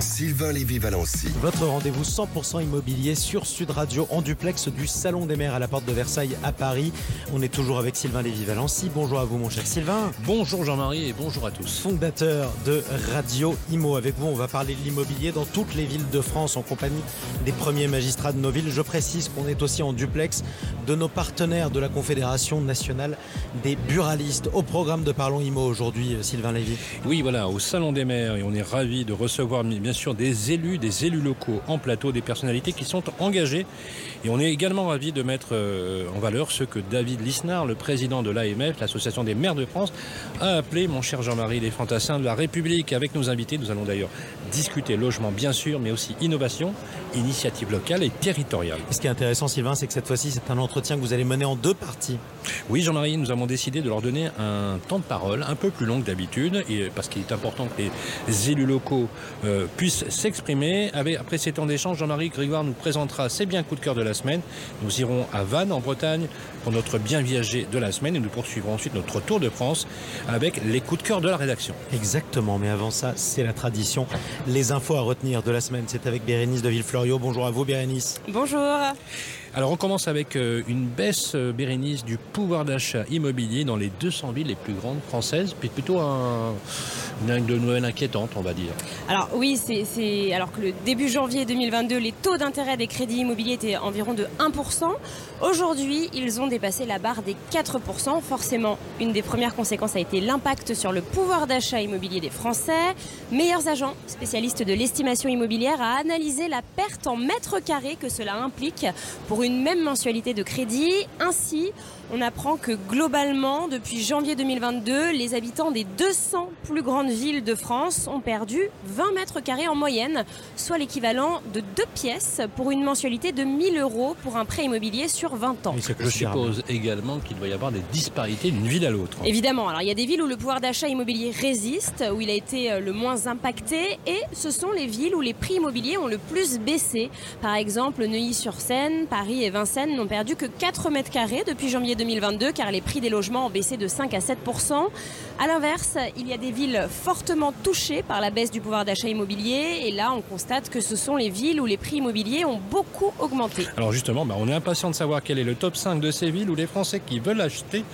Sylvain Lévy-Valency. Votre rendez-vous 100% immobilier sur Sud Radio en duplex du Salon des Mers à la porte de Versailles à Paris. On est toujours avec Sylvain Lévy-Valency. Bonjour à vous mon cher Sylvain. Bonjour Jean-Marie et bonjour à tous. Fondateur de Radio Imo. Avec vous, on va parler de l'immobilier dans toutes les villes de France en compagnie des premiers magistrats de nos villes. Je précise qu'on est aussi en duplex de nos partenaires de la Confédération nationale des buralistes. Au programme de Parlons Imo aujourd'hui, Sylvain Lévy. Oui, voilà, au Salon des Mers et on est ravis de recevoir bien sûr des élus, des élus locaux en plateau, des personnalités qui sont engagées. Et on est également ravis de mettre euh, en valeur ce que David Lisnard, le président de l'AMF, l'Association des maires de France, a appelé, mon cher Jean-Marie, les fantassins de la République. Avec nos invités, nous allons d'ailleurs discuter logement, bien sûr, mais aussi innovation, initiative locale et territoriale. Ce qui est intéressant, Sylvain, c'est que cette fois-ci, c'est un entretien que vous allez mener en deux parties. Oui, Jean-Marie, nous avons décidé de leur donner un temps de parole un peu plus long que d'habitude, parce qu'il est important que les élus locaux euh, puissent s'exprimer. Après ces temps d'échange, Jean-Marie Grégoire nous présentera ses biens coups de cœur de la semaine. Nous irons à Vannes, en Bretagne, pour notre bien viager de la semaine et nous poursuivrons ensuite notre tour de France avec les coups de cœur de la rédaction. Exactement, mais avant ça, c'est la tradition. Les infos à retenir de la semaine, c'est avec Bérénice de Villefloriot. Bonjour à vous, Bérénice. Bonjour. Alors on commence avec euh, une baisse, euh, Bérénice, du pouvoir d'achat immobilier dans les 200 villes les plus grandes françaises, puis plutôt un, une de nouvelles inquiétante, on va dire. Alors oui, c'est alors que le début janvier 2022, les taux d'intérêt des crédits immobiliers étaient environ de 1%. Aujourd'hui, ils ont dépassé la barre des 4%. Forcément, une des premières conséquences a été l'impact sur le pouvoir d'achat immobilier des Français. Meilleurs agents, spécialistes de l'estimation immobilière, a analysé la perte en mètres carrés que cela implique pour une même mensualité de crédit. Ainsi, on apprend que globalement, depuis janvier 2022, les habitants des 200 plus grandes villes de France ont perdu 20 mètres carrés en moyenne, soit l'équivalent de deux pièces pour une mensualité de 1000 euros pour un prêt immobilier sur 20 ans. Je suppose également qu'il doit y avoir des disparités d'une ville à l'autre. Évidemment, alors il y a des villes où le pouvoir d'achat immobilier résiste, où il a été euh, le moins impacté, et ce sont les villes où les prix immobiliers ont le plus baissé. Par exemple, Neuilly-sur-Seine, Paris et Vincennes n'ont perdu que 4 mètres carrés depuis janvier 2022 car les prix des logements ont baissé de 5 à 7 A l'inverse, il y a des villes fortement touchées par la baisse du pouvoir d'achat immobilier et là on constate que ce sont les villes où les prix immobiliers ont beaucoup augmenté. Alors justement, bah, on est impatient de savoir quel est le top 5 de ces villes où les Français qui veulent acheter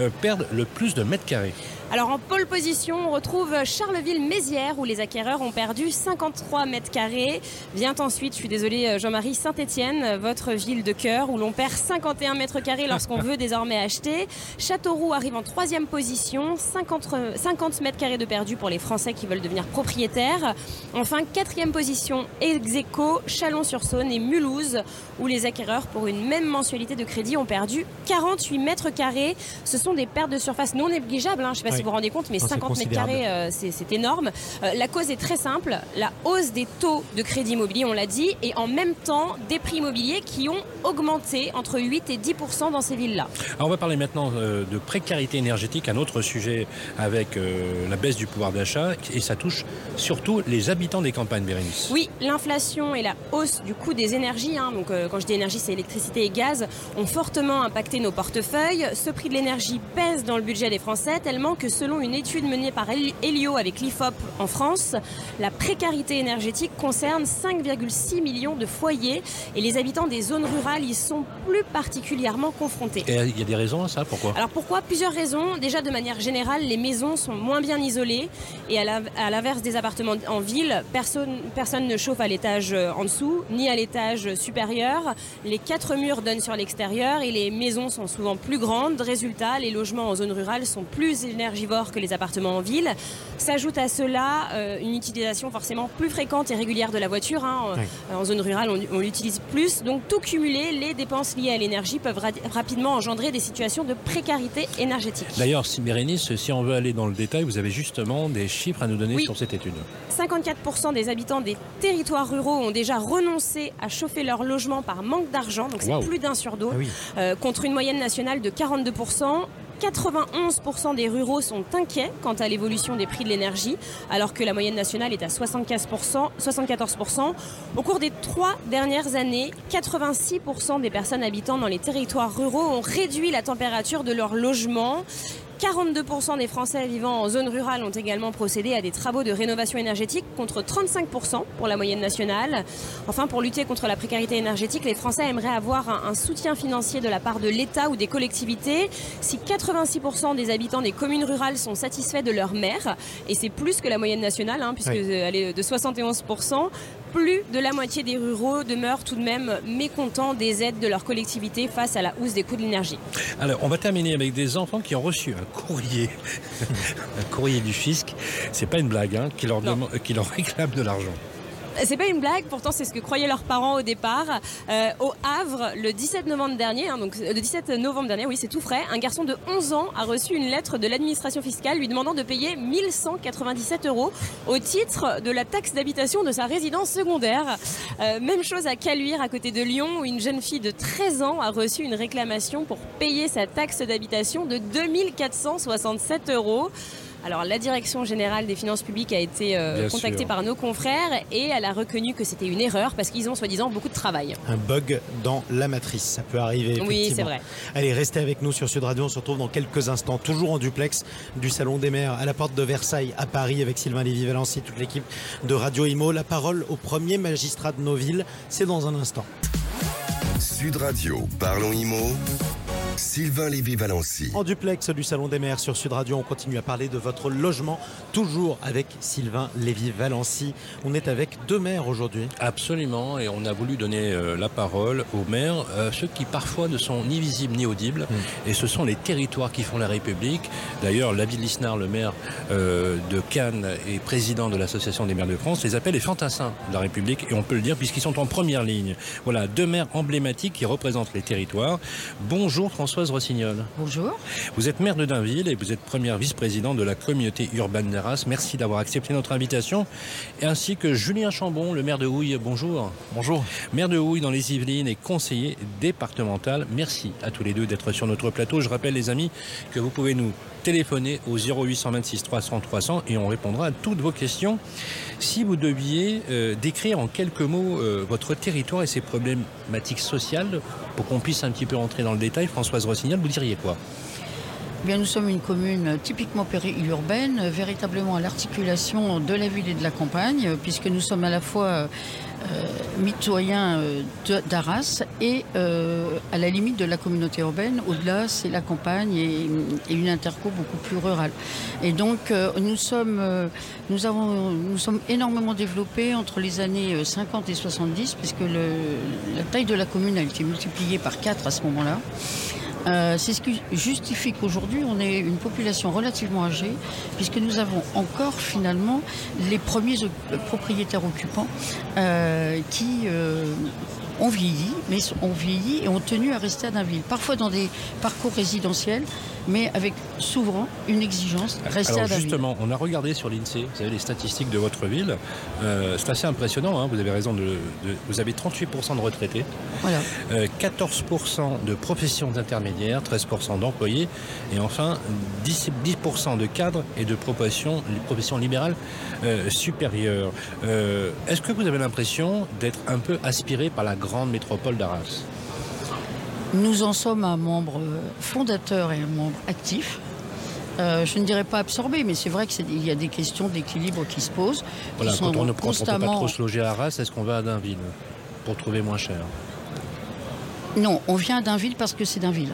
euh, perdent le plus de mètres carrés. Alors en pole position, on retrouve Charleville-Mézières où les acquéreurs ont perdu 53 mètres carrés. Vient ensuite, je suis désolée euh, Jean-Marie, Saint-Étienne, votre ville de cœur où l'on perd 51 mètres carrés lorsqu'on veut désormais acheter. Châteauroux arrive en troisième position, 50, 50 mètres carrés de perdu pour les Français qui veulent devenir propriétaires. Enfin, quatrième position, Execo, Chalon-sur-Saône et Mulhouse où les acquéreurs pour une même mensualité de crédit ont perdu 48 mètres carrés. Ce sont des pertes de surface non négligeables. Hein. Je sais pas si vous vous rendez compte, mais 50 mètres carrés, euh, c'est énorme. Euh, la cause est très simple, la hausse des taux de crédit immobilier, on l'a dit, et en même temps des prix immobiliers qui ont augmenté entre 8 et 10% dans ces villes-là. On va parler maintenant euh, de précarité énergétique, un autre sujet avec la baisse du pouvoir d'achat, et ça touche surtout les habitants des campagnes, Bérénice. Oui, l'inflation et la hausse du coût des énergies, hein, donc quand je dis énergie, c'est électricité et gaz, ont fortement impacté nos portefeuilles. Ce prix de l'énergie pèse dans le budget des Français tellement que selon une étude menée par Helio avec l'IFOP en France, la précarité énergétique concerne 5,6 millions de foyers et les habitants des zones rurales y sont plus particulièrement confrontés. Et il y a des raisons à ça Pourquoi? Alors pourquoi? Plusieurs raisons. Déjà de manière générale, les maisons sont moins bien isolées et à l'inverse des appartements en ville, personne, personne ne chauffe à l'étage euh, en dessous ni à l'étage supérieur. Les quatre murs donnent sur l'extérieur et les maisons sont souvent plus grandes. Résultat, les logements en zone rurale sont plus énergétiques que les appartements en ville. S'ajoute à cela euh, une utilisation forcément plus fréquente et régulière de la voiture. Hein. En zone rurale, on, l'utilise plus. Donc tout cumulé, les dépenses liées à l'énergie peuvent rapidement engendrer des situations de précarité énergétique. D'ailleurs, si Bérénice, si on veut aller dans le détail, vous avez justement des chiffres à nous donner sur cette étude. 54% des habitants des territoires ruraux ont déjà renoncé à chauffer leur logement par manque d'argent, donc c'est plus d'un sur deux, ah euh, contre une moyenne nationale de 42%. 91% des ruraux sont inquiets quant à l'évolution des prix de l'énergie, alors que la moyenne nationale est à 75%, 74%. Au cours des trois dernières années, 86% des personnes habitant dans les territoires ruraux ont réduit la température de leur logement 42% des Français vivant en zone rurale ont également procédé à des travaux de rénovation énergétique contre 35% pour la moyenne nationale. Enfin, pour lutter contre la précarité énergétique, les Français aimeraient avoir un, soutien financier de la part de l'État ou des collectivités. Si 86% des habitants des communes rurales sont satisfaits de leur maire, et c'est plus que la moyenne nationale, hein, puisqu'elle est de 71%, plus de la moitié des ruraux demeurent tout de même mécontents des aides de leur collectivité face à la hausse des coûts de l'énergie. Alors, on va terminer avec des enfants qui ont reçu un courrier, un courrier du fisc. C'est pas une blague, hein, qui leur, qui leur réclame de l'argent. C'est pas une blague, pourtant c'est ce que croyaient leurs parents au départ. Euh, au Havre, le 17 novembre dernier, hein, donc le 17 novembre dernier, oui c'est tout frais, un garçon de 11 ans a reçu une lettre de l'administration fiscale lui demandant de payer 1197 euros au titre de la taxe d'habitation de sa résidence secondaire. Euh, même chose à Caluire, à côté de Lyon, où une jeune fille de 13 ans a reçu une réclamation pour payer sa taxe d'habitation de 2467 euros. Alors la direction générale des finances publiques a été euh, contactée par nos confrères et elle a reconnu que c'était une erreur parce qu'ils ont soi-disant beaucoup de travail. Un bug dans la matrice, ça peut arriver. Oui, c'est vrai. Allez, restez avec nous sur Sud Radio, on se retrouve dans quelques instants, toujours en duplex du Salon des maires à la porte de Versailles à Paris avec Sylvain Lévy-Valency, toute l'équipe de Radio Imo. La parole au premier magistrat de nos villes, c'est dans un instant. Sud Radio, parlons Imo. Sylvain Lévy-Valency. En duplex du Salon des Mers sur Sud Radio, on continue à parler de votre logement, toujours avec Sylvain Lévy-Valency. On est avec deux maires aujourd'hui. Absolument, et on a voulu donner euh, la parole aux maires, euh, ceux qui parfois ne sont ni visibles ni audibles, hmm. et ce sont les territoires qui font la République. D'ailleurs, David Lisnard, le maire euh, de Cannes et président de l'Association des maires de France, les appelle les fantassins de la République, et on peut le dire puisqu'ils sont en première ligne. Voilà, deux maires emblématiques qui représentent les territoires. Bonjour François. Françoise Rossignol. Bonjour. Vous êtes maire de Dainville et vous êtes première vice-présidente de la communauté urbaine d'Arras. Merci d'avoir accepté notre invitation. Et ainsi que Julien Chambon, le maire de Houille. Bonjour. Bonjour. Maire de Houille dans les Yvelines et conseiller départemental. Merci à tous les deux d'être sur notre plateau. Je rappelle les amis que vous pouvez nous téléphoner au 0826 300 300 et on répondra à toutes vos questions. Si vous deviez euh, décrire en quelques mots euh, votre territoire et ses problématiques sociales, pour qu'on puisse un petit peu rentrer dans le détail, Vous diriez quoi? Eh Bien, nous sommes une commune typiquement périurbaine, véritablement à l'articulation de la ville et de la campagne, puisque nous sommes à la fois euh, mitoyen euh, d'Arras et euh, à la limite de la communauté urbaine. Au-delà, c'est la campagne et, une interco beaucoup plus rurale. Et donc, nous sommes, nous avons, nous sommes énormément développés entre les années 50 et 70, puisque la taille de la commune a été multipliée par 4 à ce moment-là. Euh, c'est ce qui justifie qu'aujourd'hui on ait une population relativement âgée, puisque nous avons encore finalement les premiers propriétaires occupants euh, qui euh, ont vieilli, mais ont vieilli et ont tenu à rester à Dainville. Parfois dans des parcours résidentiels, mais avec souvent une exigence, rester Alors justement, on a regardé sur l'INSEE, vous savez, les statistiques de votre ville. Euh, c'est assez impressionnant, hein, vous avez raison, de, vous avez 38% de retraités, voilà. 14% euh, de professions intermédiaires, 13% d'employés, et enfin 10%, 10 de cadres et de professions, professions libérales euh, supérieures. Est-ce que vous avez l'impression d'être un peu aspiré par la grande métropole d'Arras nous en sommes un membre fondateur et un membre actif. Euh, je ne dirais pas absorbé, mais c'est vrai qu'il y a des questions d'équilibre qui se posent. Voilà, quand, on, ne peut pas trop se loger à Arras, est-ce qu'on va à Dainville pour trouver moins cher? Non, on vient à Dainville parce que c'est Dainville.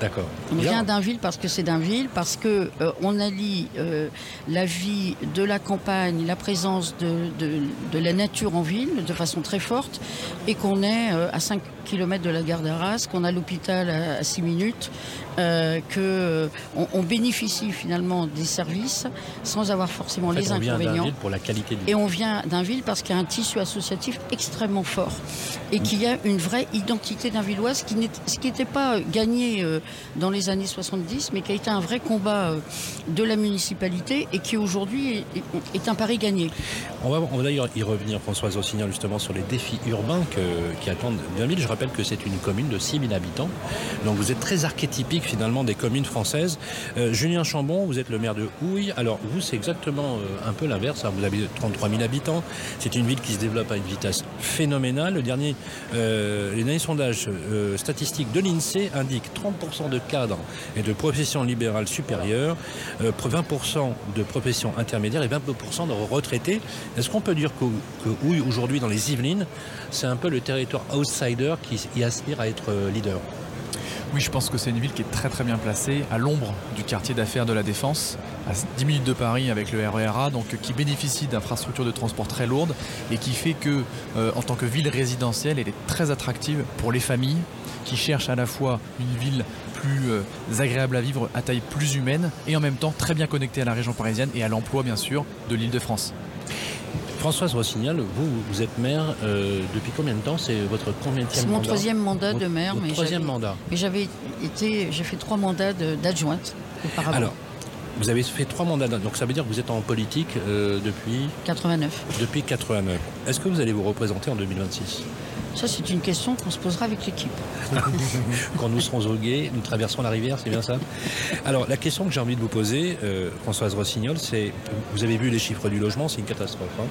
D'accord. On vient d'Inville parce que c'est d'Inville, parce que euh, on allie euh, la vie de la campagne, la présence de, de, la nature en ville de façon très forte, et qu'on est à 5 km de la gare d'Arras, qu'on a l'hôpital à, 6 minutes, euh, qu'on euh, on bénéficie finalement des services sans avoir forcément les on inconvénients. Vient pour la qualité Et on vient d'un ville parce qu'il y a un tissu associatif extrêmement fort et qu'il y a une vraie identité d'un villoise, qui ce qui n'était pas gagné euh, dans les années 70, mais qui a été un vrai combat euh, de la municipalité et qui aujourd'hui est, un pari gagné. On va, d'ailleurs y revenir, Françoise Rossignol, justement sur les défis urbains qui attendent Dainville. Je rappelle que c'est une commune de 6000 habitants. Donc vous êtes très archétypique finalement des communes françaises. Euh, Julien Chambon, vous êtes le maire de Houille. Alors vous, c'est exactement euh, un peu l'inverse. hein. Vous avez 33 000 habitants. C'est une ville qui se développe à une vitesse phénoménale. Le dernier, euh, les derniers sondages statistiques de l'INSEE indiquent 30% de cadres et de professions libérales supérieures, euh, 20% de professions intermédiaires et 22% de retraités. Est-ce qu'on peut dire que Houille, aujourd'hui, dans les Yvelines, c'est un peu le territoire outsider qui y aspire à être euh, leader Oui, je pense que c'est une ville qui est très très bien placée, à l'ombre du quartier d'affaires de la Défense, à 10 minutes de Paris avec le RERA, donc euh, qui bénéficie d'infrastructures de transport très lourdes et qui fait que, euh, en tant que ville résidentielle, elle est très attractive pour les familles qui cherchent à la fois une ville plus agréable à vivre, à taille plus humaine et en même temps très bien connectée à la région parisienne et à l'emploi bien sûr de l'île de France. Françoise Rossignol, vous, vous êtes maire euh, depuis combien de temps C'est votre combien C'est mon troisième mandat de maire, Votre mais troisième mandat. mais j'avais été, j'ai fait trois mandats d'adjointe auparavant. Alors, vous avez fait trois mandats, donc ça veut dire que vous êtes en politique euh, depuis, 89. depuis 89. Est-ce que vous allez vous représenter en 2026 Ça, c'est une question qu'on se posera avec l'équipe. Quand nous serons au nous traverserons la rivière, c'est bien ça? Alors, la question que j'ai envie de vous poser, euh, Françoise Rossignol, c'est, vous avez vu les chiffres du logement, c'est une catastrophe. hein.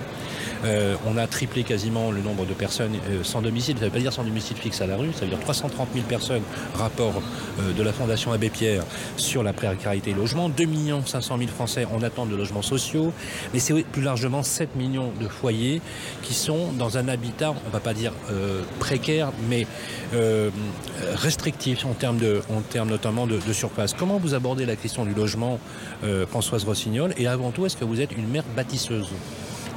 Euh, on a triplé quasiment le nombre de personnes euh, sans domicile. Ça ne veut pas dire sans domicile fixe à la rue, ça veut dire 330 000 personnes, rapport de la Fondation Abbé Pierre sur la précarité logement. 2 500 000 Français en attente de logements sociaux. Mais c'est plus largement 7 millions de foyers qui sont dans un habitat, on ne va pas dire précaire, mais euh, restrictif en termes, de, en termes notamment de, surface. Comment vous abordez la question du logement, euh, Françoise Rossignol? Et avant tout, est-ce que vous êtes une mère bâtisseuse?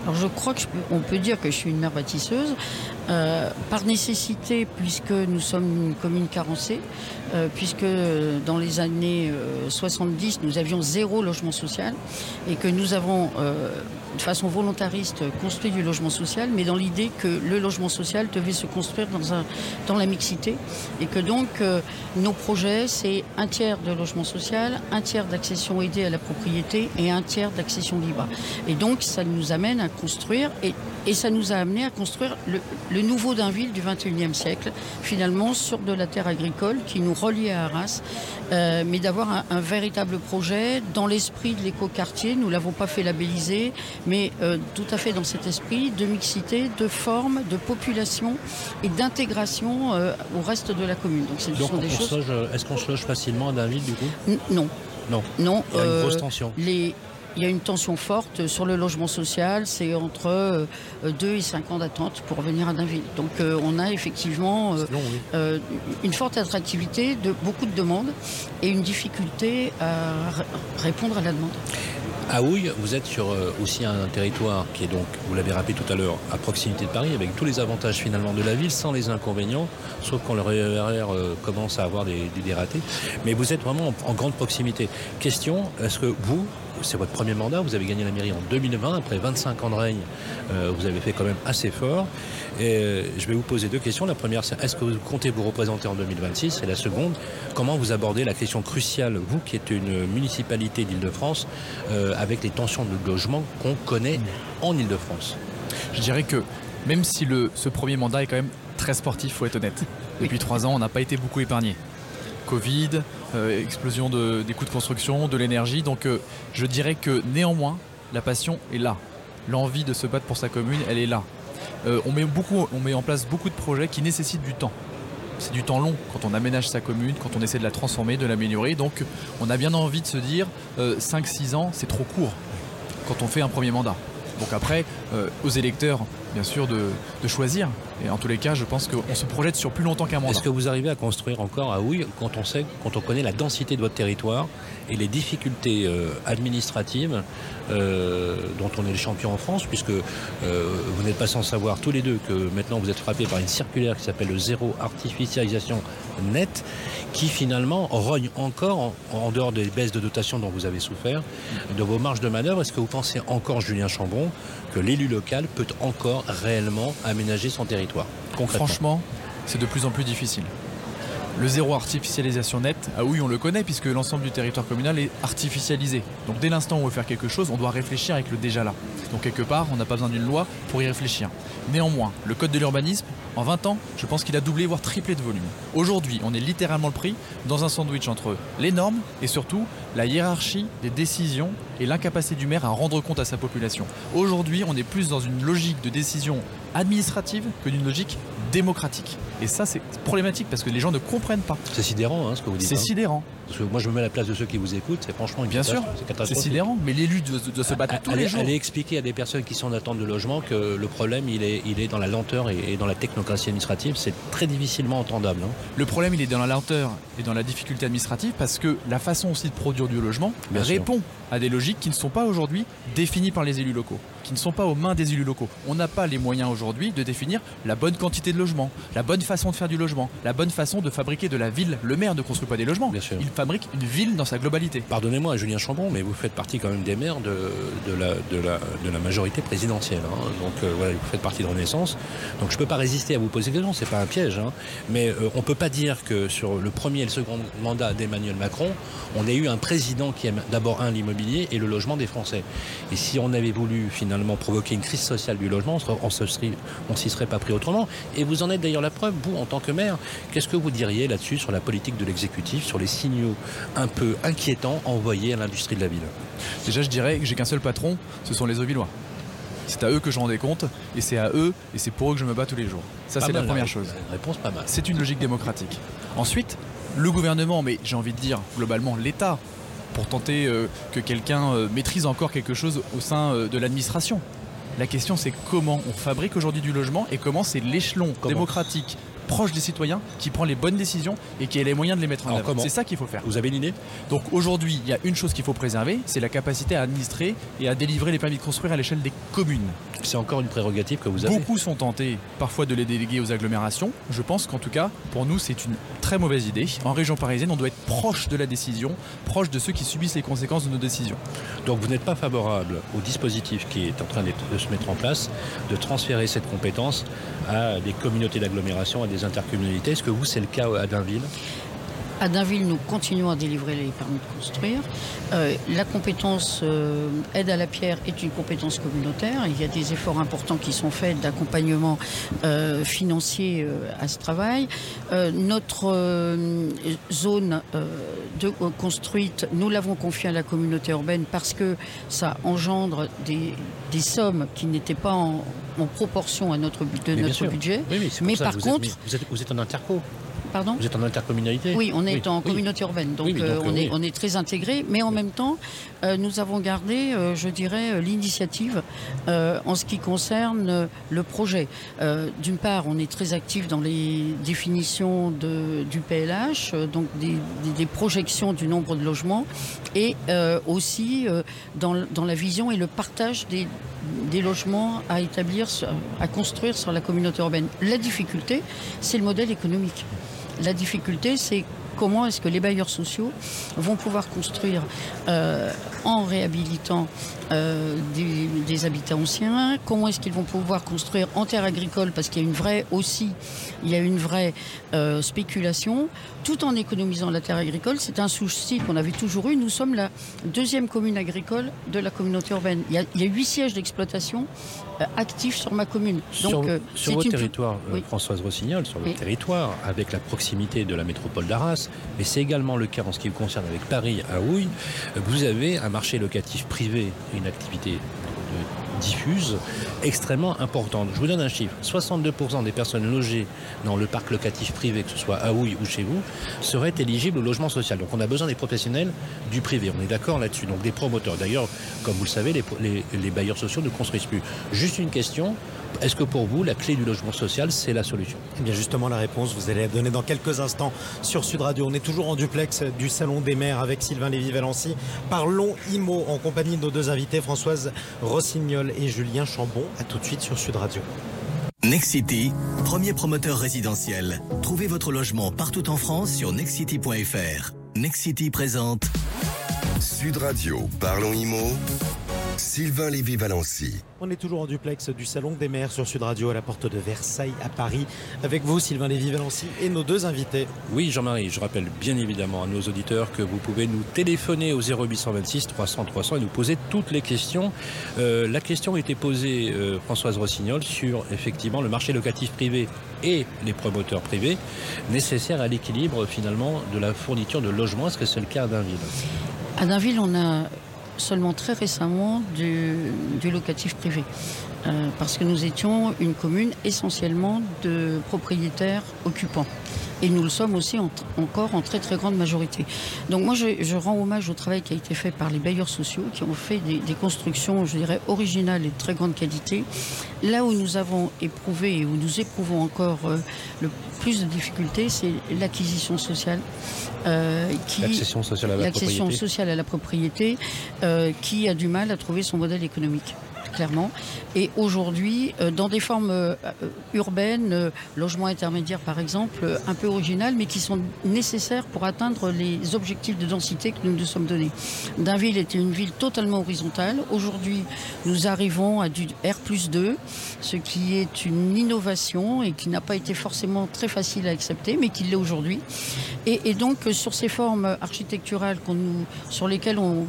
Alors je crois qu'on peut dire que je suis une mère bâtisseuse, euh, par nécessité, puisque nous sommes une commune carencée, euh, puisque dans les années euh, 70, nous avions zéro logement social, et que nous avons, euh, de façon volontariste, construit du logement social, mais dans l'idée que le logement social devait se construire dans, la mixité, et que donc euh, nos projets, c'est un tiers de logement social, un tiers d'accession aidée à la propriété et un tiers d'accession libre. Et donc ça nous amène à construire, et, ça nous a amené à construire le, le nouveau Dainville du 21e siècle, finalement sur de la terre agricole qui nous relie à Arras, euh, mais d'avoir un, un véritable projet dans l'esprit de l'écoquartier. Nous l'avons pas fait labelliser, mais euh, tout à fait dans cet esprit de mixité, de forme, de population et d'intégration euh, au reste de la commune. Donc ce Donc, sont des choses. euh, est-ce qu'on se loge facilement à David, du coup? N- Non, Non. non. Il y a une grosse tension. les- il y a une tension forte sur le logement social, c'est entre 2 et 5 ans d'attente pour venir à Dainville. Donc euh, on a effectivement euh, C'est long, oui. euh, une forte attractivité, de beaucoup de demandes et une difficulté à répondre à la demande. À Houille, vous êtes sur euh, aussi un territoire qui est donc, vous l'avez rappelé tout à l'heure, à proximité de Paris, avec tous les avantages finalement de la ville, sans les inconvénients, sauf quand le RER euh, commence à avoir des, des, des ratés. Mais vous êtes vraiment en, en grande proximité. Question, est-ce que vous, c'est votre premier mandat, vous avez gagné la mairie en 2020, après 25 ans de règne, euh, vous avez fait quand même assez fort. Et euh, je vais vous poser deux questions. La première, c'est est-ce que vous comptez vous représenter en 2026 Et la seconde, comment vous abordez la question cruciale, vous qui êtes une municipalité d'Île-de-France, euh, avec les tensions de logement qu'on connaît en Île-de-France? Je dirais que même si le, ce premier mandat est quand même très sportif, faut être honnête. Depuis trois ans, on n'a pas été beaucoup épargné. Covid, euh, explosion de- des coûts de construction, de l'énergie. Donc euh, je dirais que néanmoins, la passion est là. L'envie de se battre pour sa commune, elle est là. Euh, on, met en place beaucoup de projets qui nécessitent du temps. C'est du temps long quand on aménage sa commune, quand on essaie de la transformer, de l'améliorer. Donc on a bien envie de se dire euh, 5-6 ans, c'est trop court quand on fait un premier mandat. Donc après, euh, aux électeurs, bien sûr, de, de choisir. Et en tous les cas, je pense qu'on se projette sur plus longtemps qu'un mandat. Est-ce que vous arrivez à construire encore à Houille quand on sait, quand on connaît la densité de votre territoire et les difficultés euh, administratives euh, dont on est le champion en France, puisque euh, vous n'êtes pas sans savoir tous les deux que maintenant vous êtes frappés par une circulaire qui s'appelle le zéro artificialisation net, qui finalement rogne encore, en, en dehors des baisses de dotation dont vous avez souffert, de vos marges de manœuvre. Est-ce que vous pensez encore, Julien Chambon, que l'élu local peut encore réellement aménager son territoire? Concrètement Franchement, c'est de plus en plus difficile. Le zéro artificialisation nette, ah oui, on le connaît puisque l'ensemble du territoire communal est artificialisé. Donc dès l'instant où on veut faire quelque chose, on doit réfléchir avec le déjà là. Donc quelque part, on n'a pas besoin d'une loi pour y réfléchir. Néanmoins, le code de l'urbanisme En 20 ans, je pense qu'il a doublé, voire triplé de volume. Aujourd'hui, on est littéralement le prix dans un sandwich entre les normes et surtout la hiérarchie des décisions et l'incapacité du maire à rendre compte à sa population. Aujourd'hui, on est plus dans une logique de décision administrative que d'une logique démocratique. Et ça, c'est problématique parce que les gens ne comprennent pas. C'est sidérant hein, ce que vous dites. C'est hein. sidérant. Parce que moi, je me mets à la place de ceux qui vous écoutent. C'est franchement une Bien sûr. C'est sidérant. Mais l'élu doit, doit se battre tous allez, les jours. allez expliquer à des personnes qui sont en attente de logement que le problème, il est, il est dans la lenteur et, et dans la technocratie administrative. C'est très difficilement entendable. hein. Le problème, il est dans la lenteur et dans la difficulté administrative parce que la façon aussi de produire du logement Bien sûr. répond à des logiques qui ne sont pas aujourd'hui définies par les élus locaux, qui ne sont pas aux mains des élus locaux. On n'a pas les moyens aujourd'hui de définir la bonne quantité de logements, la bonne façon de faire du logement, la bonne façon de fabriquer de la ville. Le maire ne construit pas des logements, Bien sûr. il fabrique une ville dans sa globalité. Pardonnez-moi, Julien Chambon, mais vous faites partie quand même des maires de, de, la, de, la, de la majorité présidentielle. hein. Donc euh, voilà, vous faites partie de Renaissance. Donc je ne peux pas résister à vous poser des questions, c'est pas un piège. hein. Mais euh, on ne peut pas dire que sur le premier et le second mandat d'Emmanuel Macron, on ait eu un président qui aime d'abord un l'immobilier et le logement des Français. Et si on avait voulu finalement provoquer une crise sociale du logement, on serait- on s'y serait pas pris autrement. Et vous en êtes d'ailleurs la preuve, vous en tant que maire. Qu'est-ce que vous diriez là-dessus sur la politique de l'exécutif, sur les signaux un peu inquiétants envoyés à l'industrie de la ville? Déjà, je dirais que j'ai qu'un seul patron, ce sont les Auvillois. C'est à eux que je rendais compte, et c'est à eux, et c'est pour eux que je me bats tous les jours. Ça, c'est la première chose. Réponse pas mal. C'est une logique démocratique. Ensuite, le gouvernement, mais j'ai envie de dire globalement l'État, pour tenter euh, que quelqu'un euh, maîtrise encore quelque chose au sein euh, de l'administration. La question c'est comment on fabrique aujourd'hui du logement et comment c'est l'échelon démocratique proche des citoyens qui prend les bonnes décisions et qui a les moyens de les mettre en Alors, œuvre. C'est ça qu'il faut faire. Vous avez une idée? Donc aujourd'hui, il y a une chose qu'il faut préserver, c'est la capacité à administrer et à délivrer les permis de construire à l'échelle des communes. C'est encore une prérogative que vous avez. Beaucoup sont tentés parfois de les déléguer aux agglomérations. Je pense qu'en tout cas, pour nous, c'est une très mauvaise idée. En région parisienne, on doit être proche de la décision, proche de ceux qui subissent les conséquences de nos décisions. Donc vous n'êtes pas favorable au dispositif qui est en train de se mettre en place, de transférer cette compétence à des communautés d'agglomération, à des intercommunalités. Est-ce que vous, c'est le cas à Dainville? À Dainville, nous continuons à délivrer les permis de construire. Euh, la compétence euh, aide à la pierre est une compétence communautaire. Il y a des efforts importants qui sont faits d'accompagnement euh, financier euh, à ce travail. Euh, notre euh, zone euh, de, euh, construite, nous l'avons confiée à la communauté urbaine parce que ça engendre des, des sommes qui n'étaient pas en, en proportion à notre, de Mais notre budget. Oui, Mais par vous contre- êtes, mais vous, êtes, vous êtes en interco, Pardon vous êtes en intercommunalité. Oui, on est Oui, en oui. communauté urbaine, donc, Oui, euh, donc, on, est, oui. on est très intégré, mais en même temps, euh, nous avons gardé, euh, je dirais, l'initiative en ce qui concerne le projet. D'une part, on est très actif dans les définitions de, du PLH, donc des, des- des projections du nombre de logements, et aussi dans, la vision et le partage des, des logements à établir, à construire sur la communauté urbaine. La difficulté, c'est le modèle économique. La difficulté, c'est comment est-ce que les bailleurs sociaux vont pouvoir construire euh, en réhabilitant euh, des, des habitats anciens, comment est-ce qu'ils vont pouvoir construire en terre agricole, parce qu'il y a une vraie aussi, il y a une vraie euh, spéculation, tout en économisant la terre agricole? C'est un souci qu'on avait toujours eu. Nous sommes la deuxième commune agricole de la communauté urbaine. Il y a, il y a huit sièges d'exploitation euh, actifs sur ma commune. sur, euh, sur votre une- territoire, Oui. Françoise Rossignol, sur votre Oui. territoire, avec la proximité de la métropole d'Arras, mais c'est également le cas en ce qui vous concerne avec Paris à Houille, vous avez un marché locatif privé et une activité diffuse extrêmement importante. Je vous donne un chiffre. 62% des personnes logées dans le parc locatif privé, que ce soit à Houille ou chez vous, seraient éligibles au logement social. Donc on a besoin des professionnels du privé. On est d'accord là-dessus. Donc des promoteurs. D'ailleurs, comme vous le savez, les bailleurs sociaux ne construisent plus. Juste une question. Est-ce que pour vous, la clé du logement social, c'est la solution? Eh bien justement la réponse, vous allez la donner dans quelques instants sur Sud Radio. On est toujours en duplex du Salon des maires avec Sylvain Lévy-Valency. Parlons IMO en compagnie de nos deux invités, Françoise Rossignol et Julien Chambon. A tout de suite sur Sud Radio. Nexity, premier promoteur résidentiel. Trouvez votre logement partout en France sur nexity.fr. Nexity présente Sud Radio, parlons IMO. Sylvain Lévy-Valency. On est toujours en duplex du Salon des maires sur Sud Radio à la porte de Versailles à Paris avec vous Sylvain Lévy-Valency et nos deux invités. Oui Jean-Marie, je rappelle bien évidemment à nos auditeurs que vous pouvez nous téléphoner au 0826 300 300 et nous poser toutes les questions. Euh, la question a été posée euh, Françoise Rossignol sur effectivement le marché locatif privé et les promoteurs privés nécessaires à l'équilibre finalement de la fourniture de logements. Est-ce que c'est le cas à Dainville? À Dainville, on a seulement très récemment du, locatif privé. Euh, parce que nous étions une commune essentiellement de propriétaires occupants. Et nous le sommes aussi en, encore en très très grande majorité. Donc moi je, je, rends hommage au travail qui a été fait par les bailleurs sociaux qui ont fait des, des, constructions, je dirais, originales et de très grande qualité. Là où nous avons éprouvé et où nous éprouvons encore euh, le plus de difficultés, c'est l'acquisition sociale. Euh, l'accession sociale à la propriété, sociale à la propriété qui a du mal à trouver son modèle économique clairement. Et aujourd'hui, euh, dans des formes euh, urbaines, euh, logements intermédiaires par exemple, un peu originales, mais qui sont nécessaires pour atteindre les objectifs de densité que nous nous sommes donnés. Dainville était une ville totalement horizontale. Aujourd'hui, nous arrivons à du R plus 2, ce qui est une innovation et qui n'a pas été forcément très facile à accepter, mais qui l'est aujourd'hui. Et, et, donc, sur ces formes architecturales nous, sur lesquelles on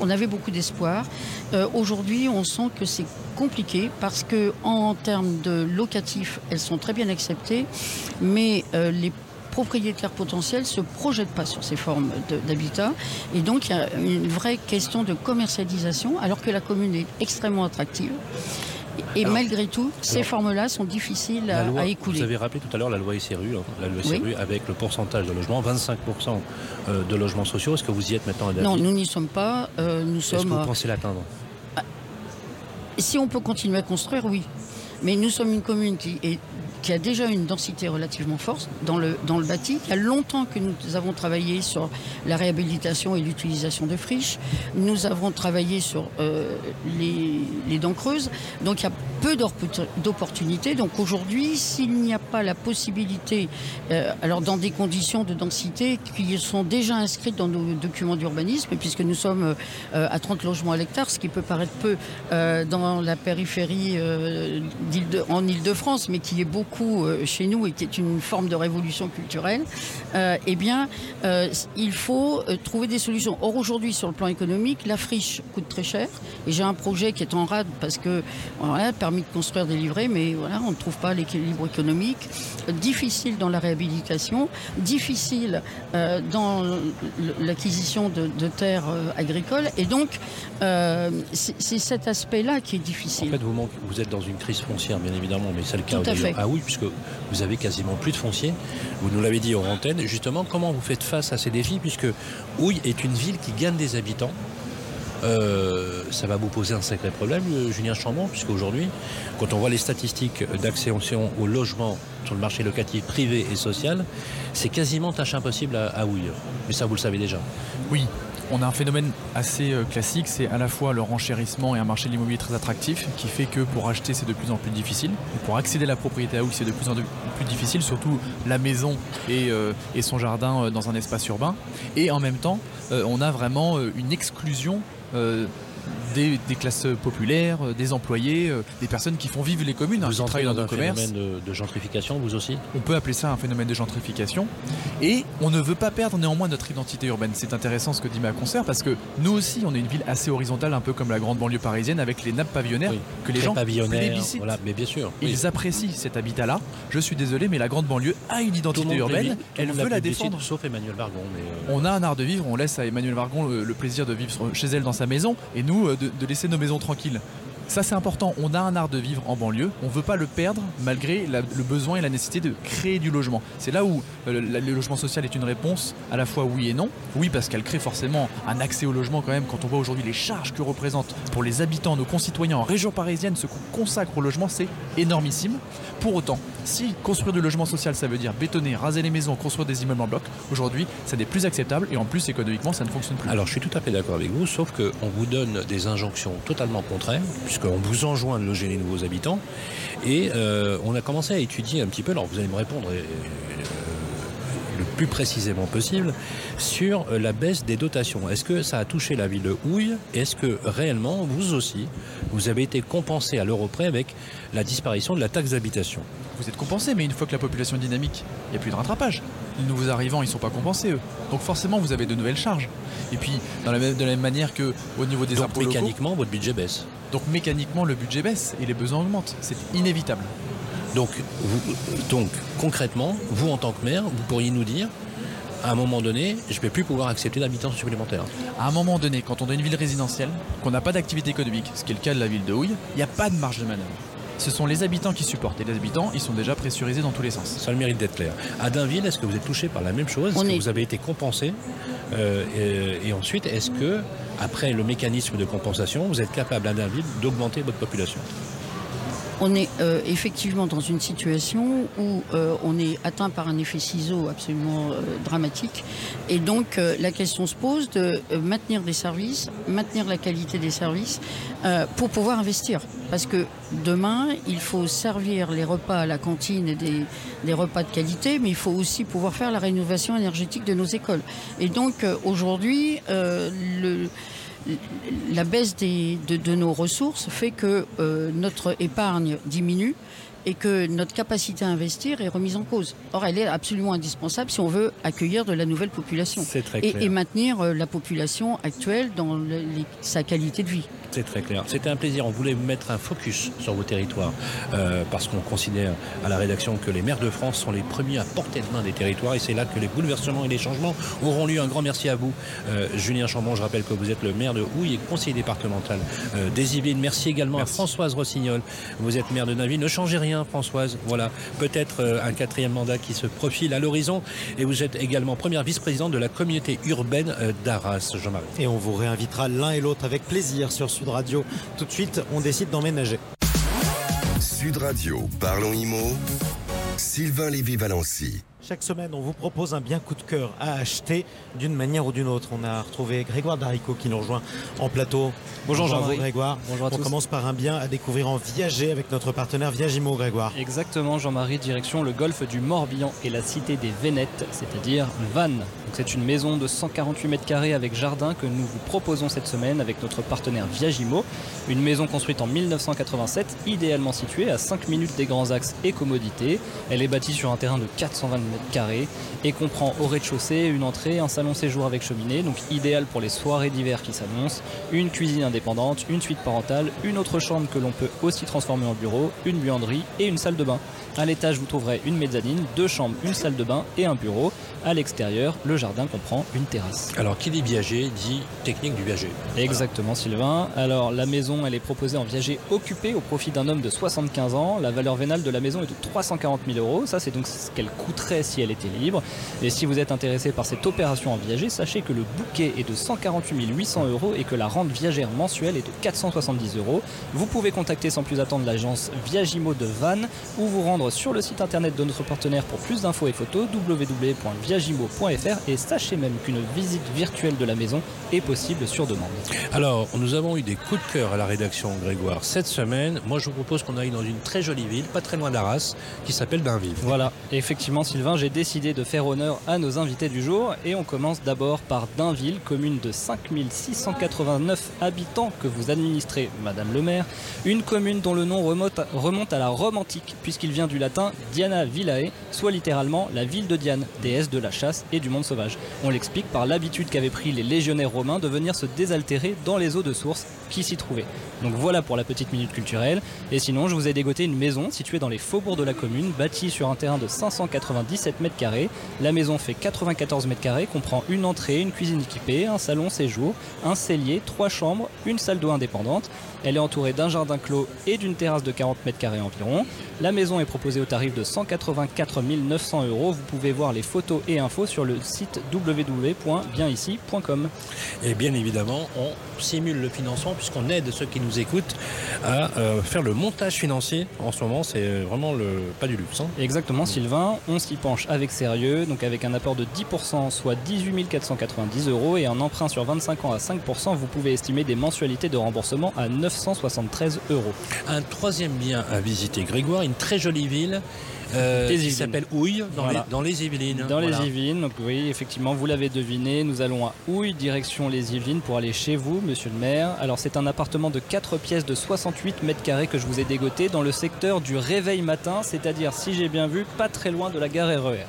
on avait beaucoup d'espoir. Euh, Aujourd'hui, on sent que c'est compliqué parce que en termes de locatifs, elles sont très bien acceptées, mais euh, les propriétaires potentiels se projettent pas sur ces formes d'habitat et donc il y a une vraie question de commercialisation alors que la commune est extrêmement attractive. Et alors, malgré tout, ces formes-là sont difficiles à, loi, à, écouler. Vous avez rappelé tout à l'heure la loi SRU, hein, la loi SRU oui. avec le pourcentage de logements, 25% de logements sociaux. Est-ce que vous y êtes maintenant Non, nous n'y sommes pas. Euh, nous sommes. Est-ce que vous pensez l'atteindre Si on peut continuer à construire, oui. Mais nous sommes une commune qui est qui a déjà une densité relativement forte dans le, dans le bâti. Il y a longtemps que nous avons travaillé sur la réhabilitation et l'utilisation de friches. Nous avons travaillé sur euh, les, les dents creuses. Donc il y a peu d'opportunités. Donc aujourd'hui, s'il n'y a pas la possibilité, euh, alors dans des conditions de densité qui sont déjà inscrites dans nos documents d'urbanisme, puisque nous sommes euh, à 30 logements à l'hectare, ce qui peut paraître peu euh, dans la périphérie de, en Ile-de-France, mais qui est beaucoup chez nous et qui est une forme de révolution culturelle, euh, eh bien, euh, il faut trouver des solutions. Or, aujourd'hui, sur le plan économique, la friche coûte très cher. Et j'ai un projet qui est en rade parce que, voilà, permis de construire des livrets, mais voilà, on ne trouve pas l'équilibre économique. Difficile dans la réhabilitation, difficile euh, dans l'acquisition de, de, terres agricoles. Et donc, c'est cet aspect-là qui est difficile. En fait, vous, manquez, vous êtes dans une crise foncière, bien évidemment, mais c'est le cas d'ailleurs. Ah puisque vous avez quasiment plus de foncier. Vous nous l'avez dit en antenne. Justement, comment vous faites face à ces défis Puisque Houille est une ville qui gagne des habitants. Euh, ça va vous poser un sacré problème, Julien Chambon, puisque aujourd'hui, quand on voit les statistiques d'accession au logement sur le marché locatif privé et social, c'est quasiment tâche impossible à, à Houille. Mais ça, vous le savez déjà. Oui, on a un phénomène assez euh, classique, c'est à la fois le renchérissement et un marché de l'immobilier très attractif qui fait que pour acheter c'est de plus en plus difficile. Et pour accéder à la propriété à c'est de plus en plus difficile, surtout la maison et, euh, son jardin euh, dans un espace urbain. Et en même temps, on a vraiment une exclusion des, des, classes populaires, euh, des employés, euh, des personnes qui font vivre les communes, vous hein, qui travaillent dans, dans le commerce. phénomène de, de, gentrification, vous aussi? On peut appeler ça un phénomène de gentrification. Et on ne veut pas perdre néanmoins notre identité urbaine. C'est intéressant ce que dit ma consoeur parce que nous aussi, on est une ville assez horizontale, un peu comme la grande banlieue parisienne, avec les nappes pavillonnaires oui, que les gens plébiscitent. Voilà, mais bien sûr. Ils apprécient cet habitat-là. Je suis désolé, mais la grande banlieue a une identité urbaine. Elle veut la défendre. Sauf Emmanuel Vargon. Mais euh... On a un art de vivre. On laisse à Emmanuel Vargon le, le plaisir de vivre chez elle dans sa maison et nous de, de laisser nos maisons tranquilles. Ça c'est important, on a un art de vivre en banlieue, on ne veut pas le perdre malgré le besoin et la nécessité de créer du logement. C'est là où euh, le, logement social est une réponse à la fois oui et non. Oui parce qu'elle crée forcément un accès au logement quand même quand on voit aujourd'hui les charges que représentent pour les habitants, nos concitoyens en région parisienne, ce qu'on consacre au logement c'est énormissime. Pour autant, si construire du logement social ça veut dire bétonner, raser les maisons, construire des immeubles en bloc, aujourd'hui ça n'est plus acceptable et en plus économiquement ça ne fonctionne plus. Alors je suis tout à fait d'accord avec vous, sauf qu'on vous donne des injonctions totalement contraires, puisqu'on vous enjoint de loger les nouveaux habitants, et euh, on a commencé à étudier un petit peu, alors vous allez me répondre, le plus précisément possible sur euh, la baisse des dotations. Est-ce que ça a touché la ville de Houille? Est-ce que réellement, vous aussi, vous avez été compensé à l'euro près avec la disparition de la taxe d'habitation? Vous êtes compensé, mais une fois que la population est dynamique, il n'y a plus de rattrapage. Les nouveaux arrivants, ils ne sont pas compensés, eux. Donc forcément, vous avez de nouvelles charges. Et puis, dans la même, de la même manière que au niveau des Donc impôts locaux, mécaniquement, votre budget baisse. donc mécaniquement, le budget baisse et les besoins augmentent. C'est inévitable. Donc, vous- donc concrètement, vous en tant que maire, vous pourriez nous dire, à un moment donné, je ne vais plus pouvoir accepter d'habitants supplémentaires. À un moment donné, quand on est une ville résidentielle, qu'on n'a pas d'activité économique, ce qui est le cas de la ville de Houille, il n'y a pas de marge de manœuvre. Ce sont les habitants qui supportent. Et les habitants, ils sont déjà pressurisés dans tous les sens. Ça a le mérite d'être clair. À Dainville, est-ce que vous êtes touché par la même chose? Est-ce que est- vous avez été compensé Euh, et, et ensuite, est-ce que, après le mécanisme de compensation, vous êtes capable à Dainville d'augmenter votre population? On est euh, effectivement dans une situation où euh, on est atteint par un effet ciseau absolument euh, dramatique. Et donc euh, la question se pose de euh, maintenir des services, maintenir la qualité des services euh, pour pouvoir investir. Parce que demain, il faut servir les repas à la cantine et des, des repas de qualité, mais il faut aussi pouvoir faire la rénovation énergétique de nos écoles. Et donc aujourd'hui, le la baisse des- de, de nos ressources fait que euh, notre épargne diminue et que notre capacité à investir est remise en cause. Or, elle est absolument indispensable si on veut accueillir de la nouvelle population très et, et maintenir euh, la population actuelle dans le- les- sa qualité de vie. C'est très clair. C'était un plaisir. On voulait mettre un focus sur vos territoires euh, parce qu'on considère à la rédaction que les maires de France sont les premiers à porter de main des territoires et c'est là que les bouleversements et les changements auront lieu. Un grand merci à vous, euh, Julien Chambon. Je rappelle que vous êtes le maire de Houille et conseiller départemental euh, des Yvelines. Merci également à Françoise Rossignol. Vous êtes maire de Nainville. Ne changez rien, Françoise. Voilà, peut-être un quatrième mandat qui se profile à l'horizon. Et vous êtes également première vice-présidente de la communauté urbaine d'Arras, Jean-Marie. Et on vous réinvitera l'un et l'autre avec plaisir sur Radio. Tout de suite, on décide d'emménager. Sud Radio, parlons IMO. Sylvain Lévy-Valency. Chaque semaine, on vous propose un bien coup de cœur à acheter d'une manière ou d'une autre. On a retrouvé Grégoire Darico qui nous rejoint en plateau. Bonjour Jean-Marie. Grégoire. Bonjour à on tous. commence par un bien à découvrir en viager avec notre partenaire Viagimo, Grégoire. Exactement, Jean-Marie, direction le golfe du Morbihan et la cité des Vénettes, c'est-à-dire Vannes. Donc, C'est une maison de 148 mètres carrés avec jardin que nous vous proposons cette semaine avec notre partenaire Viagimo. Une maison construite en 1987, idéalement située à 5 minutes des grands axes et commodités. Elle est bâtie sur un terrain de 420 mètres carrés et comprend au rez-de-chaussée une entrée, un salon séjour avec cheminée, donc idéal pour les soirées d'hiver qui s'annoncent, une cuisine indépendante, une suite parentale, une autre chambre que l'on peut aussi transformer en bureau, une buanderie et une salle de bain. À l'étage, vous trouverez une mezzanine, deux chambres, une salle de bain et un bureau. À l'extérieur, le jardin comprend une terrasse. Alors, qui dit viager dit technique du viager. Exactement Sylvain. Alors la maison elle est proposée en viager occupé au profit d'un homme de 75 ans. La valeur vénale de la maison est de 340 000 euros. Ça c'est donc ce qu'elle coûterait si elle était libre. Et si vous êtes intéressé par cette opération en viager, sachez que le bouquet est de 148 800 euros et que la rente viagère mensuelle est de 470 euros. Vous pouvez contacter sans plus attendre l'agence Viagimo de Vannes ou vous rendre sur le site internet de notre partenaire pour plus d'infos et photos www.viagimo.fr et sachez même qu'une visite virtuelle de la maison est possible sur demande. Alors, nous avons eu des coups de cœur à la rédaction, Grégoire. Cette semaine, moi, je vous propose qu'on aille dans une très jolie ville, pas très loin d'Arras, qui s'appelle Dainville. Voilà, Et effectivement Sylvain, j'ai décidé de faire honneur à nos invités du jour et on commence d'abord par Dainville, commune de 5689 habitants que vous administrez, Madame le maire, une commune dont le nom remonte à, la Rome antique puisqu'il vient du latin Diana Villae, soit littéralement la ville de Diane, déesse de la chasse et du monde sauvage. On l'explique par l'habitude qu'avaient pris les légionnaires romains de venir se désaltérer dans les eaux de source qui s'y trouvaient. Donc voilà pour la petite minute culturelle. Et sinon, je vous ai dégoté une maison située dans les faubourgs de la commune, bâtie sur un terrain de 597 mètres carrés. La maison fait 94 mètres carrés, comprend une entrée, une cuisine équipée, un salon séjour, un cellier, trois chambres, une salle d'eau indépendante. Elle est entourée d'un jardin clos et d'une terrasse de 40 mètres carrés environ. La maison est proposée au tarif de 184 900 euros. Vous pouvez voir les photos et infos sur le site www.bienici.com. Et bien évidemment, on simule le financement puisqu'on aide ceux qui nous écoutent à euh, faire le montage financier. En ce moment, c'est vraiment le pas du luxe. hein. Exactement, Sylvain. On s'y penche avec sérieux, donc avec un apport de 10%, soit 18 490 euros, et un emprunt sur 25 ans à 5%, vous pouvez estimer des mensualités de remboursement à 973 euros. Un troisième bien à visiter, Grégoire, une très jolie ville euh, qui s'appelle Houille dans, Voilà. les, dans les Yvelines. Dans Voilà. les Yvelines, donc oui, effectivement, vous l'avez deviné, nous allons à Houille, direction les Yvelines, pour aller chez vous, monsieur le maire. Alors, c'est un appartement de 4 pièces de 68 mètres carrés que je vous ai dégoté dans le secteur du réveil matin, c'est-à-dire, si j'ai bien vu, pas très loin de la gare RER.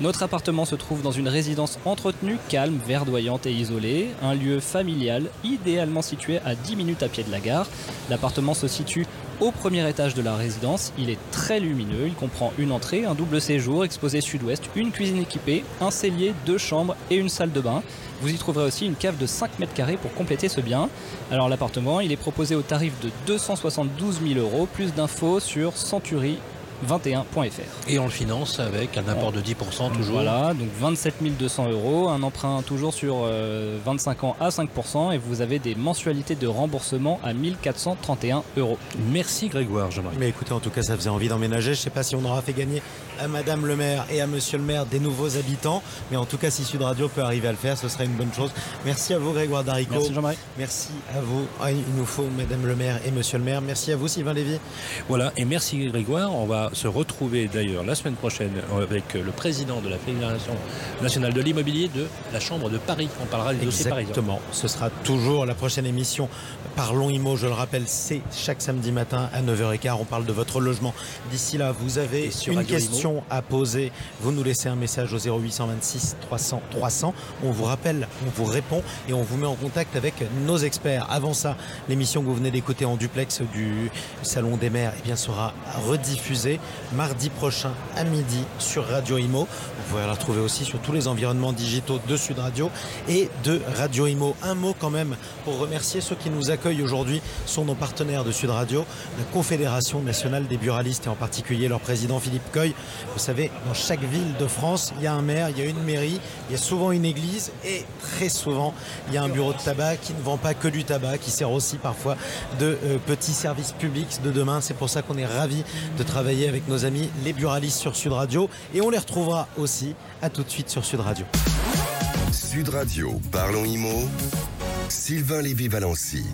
Notre appartement se trouve dans une résidence entretenue, calme, verdoyante et isolée, un lieu familial idéalement situé à 10 minutes à pied de la gare. L'appartement se situe au premier étage de la résidence. Il est très lumineux, il comprend une entrée, un double séjour, exposé sud-ouest, une cuisine équipée, un cellier, deux chambres et une salle de bain. Vous y trouverez aussi une cave de 5 mètres carrés pour compléter ce bien. Alors l'appartement, il est proposé au tarif de 272 000 euros, plus d'infos sur century21.fr. Et on le finance avec un apport de 10% toujours. Voilà, donc 27 200 euros, un emprunt toujours sur euh, 25 ans à 5% et vous avez des mensualités de remboursement à 1431 euros. Merci Grégoire, Jean-Marie. Mais écoutez, en tout cas, ça faisait envie d'emménager. Je ne sais pas si on aura fait gagner à Madame le maire et à Monsieur le maire des nouveaux habitants. Mais en tout cas, si Sud Radio peut arriver à le faire, ce serait une bonne chose. Merci à vous, Grégoire Darico. Merci Jean-Marie. Merci à vous. Ah, il nous faut Madame le maire et Monsieur le maire. Merci à vous, Sylvain Lévy. Voilà, et merci Grégoire. On va se retrouver d'ailleurs la semaine prochaine avec le président de la Fédération nationale de l'immobilier de la Chambre de Paris. On parlera des dossiers parisiens. Exactement. Ce sera toujours la prochaine émission. Parlons IMO, je le rappelle, c'est chaque samedi matin à 9h15. On parle de votre logement. D'ici là, vous avez sur une Radio question à poser. Vous nous laissez un message au 0826 300 300. On vous rappelle, on vous répond et on vous met en contact avec nos experts. Avant ça, l'émission que vous venez d'écouter en duplex du Salon des maires eh bien, sera rediffusée mardi prochain à midi sur Radio Imo. Vous pouvez la retrouver aussi sur tous les environnements digitaux de Sud Radio et de Radio Imo. Un mot quand même pour remercier ceux qui nous accueillent aujourd'hui sont nos partenaires de Sud Radio, la Confédération nationale des buralistes et en particulier leur président Philippe Coy. Vous savez, dans chaque ville de France, il y a un maire, il y a une mairie, il y a souvent une église et très souvent, il y a un bureau de tabac qui ne vend pas que du tabac, qui sert aussi parfois de euh, petits services publics de demain. C'est pour ça qu'on est ravis de travailler avec nos amis les buralistes sur Sud Radio et on les retrouvera aussi à tout de suite sur Sud Radio. Sud Radio, parlons IMO. Sylvain Lévy-Valency.